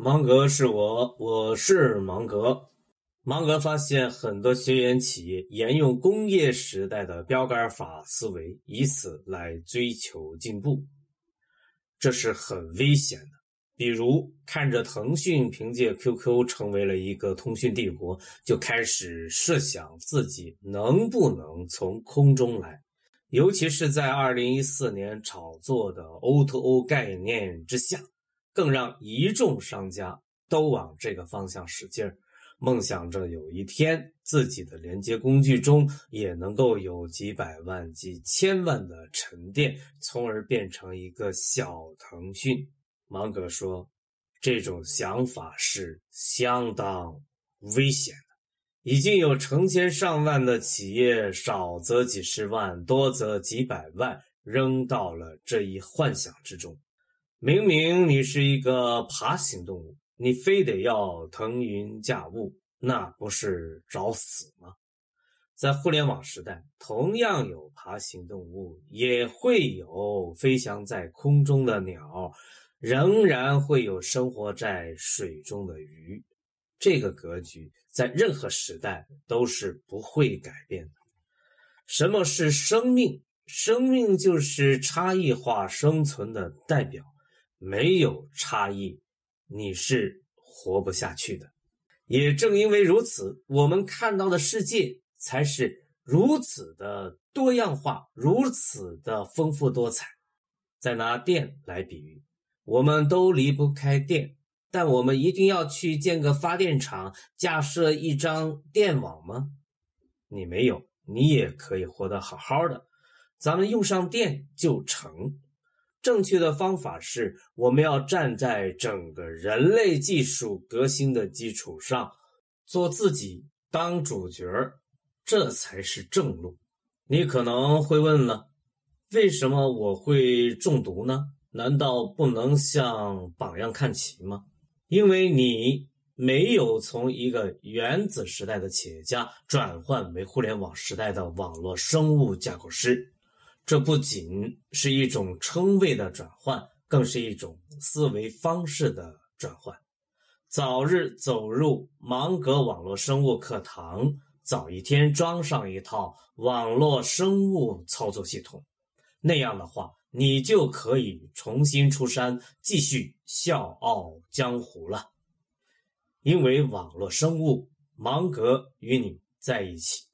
芒格是我，我是芒格。芒格发现很多学员企业沿用工业时代的标杆法思维，以此来追求进步，这是很危险的。比如，看着腾讯凭借 QQ 成为了一个通讯帝国，就开始设想自己能不能从空中来，尤其是在2014年炒作的 O2O 概念之下。更让一众商家都往这个方向使劲儿，梦想着有一天自己的连接工具中也能够有几百万、几千万的沉淀，从而变成一个小腾讯。芒格说：“这种想法是相当危险的，已经有成千上万的企业，少则几十万，多则几百万，扔到了这一幻想之中。”明明你是一个爬行动物，你非得要腾云驾雾，那不是找死吗？在互联网时代，同样有爬行动物，也会有飞翔在空中的鸟，仍然会有生活在水中的鱼。这个格局在任何时代都是不会改变的。什么是生命？生命就是差异化生存的代表。没有差异，你是活不下去的。也正因为如此，我们看到的世界才是如此的多样化，如此的丰富多彩。再拿电来比喻，我们都离不开电，但我们一定要去建个发电厂，架设一张电网吗？你没有，你也可以活得好好的。咱们用上电就成。正确的方法是，我们要站在整个人类技术革新的基础上，做自己，当主角这才是正路。你可能会问了，为什么我会中毒呢？难道不能向榜样看齐吗？因为你没有从一个原子时代的企业家转换为互联网时代的网络生物架构师。这不仅是一种称谓的转换，更是一种思维方式的转换。早日走入芒格网络生物课堂，早一天装上一套网络生物操作系统，那样的话，你就可以重新出山，继续笑傲江湖了。因为网络生物，芒格与你在一起。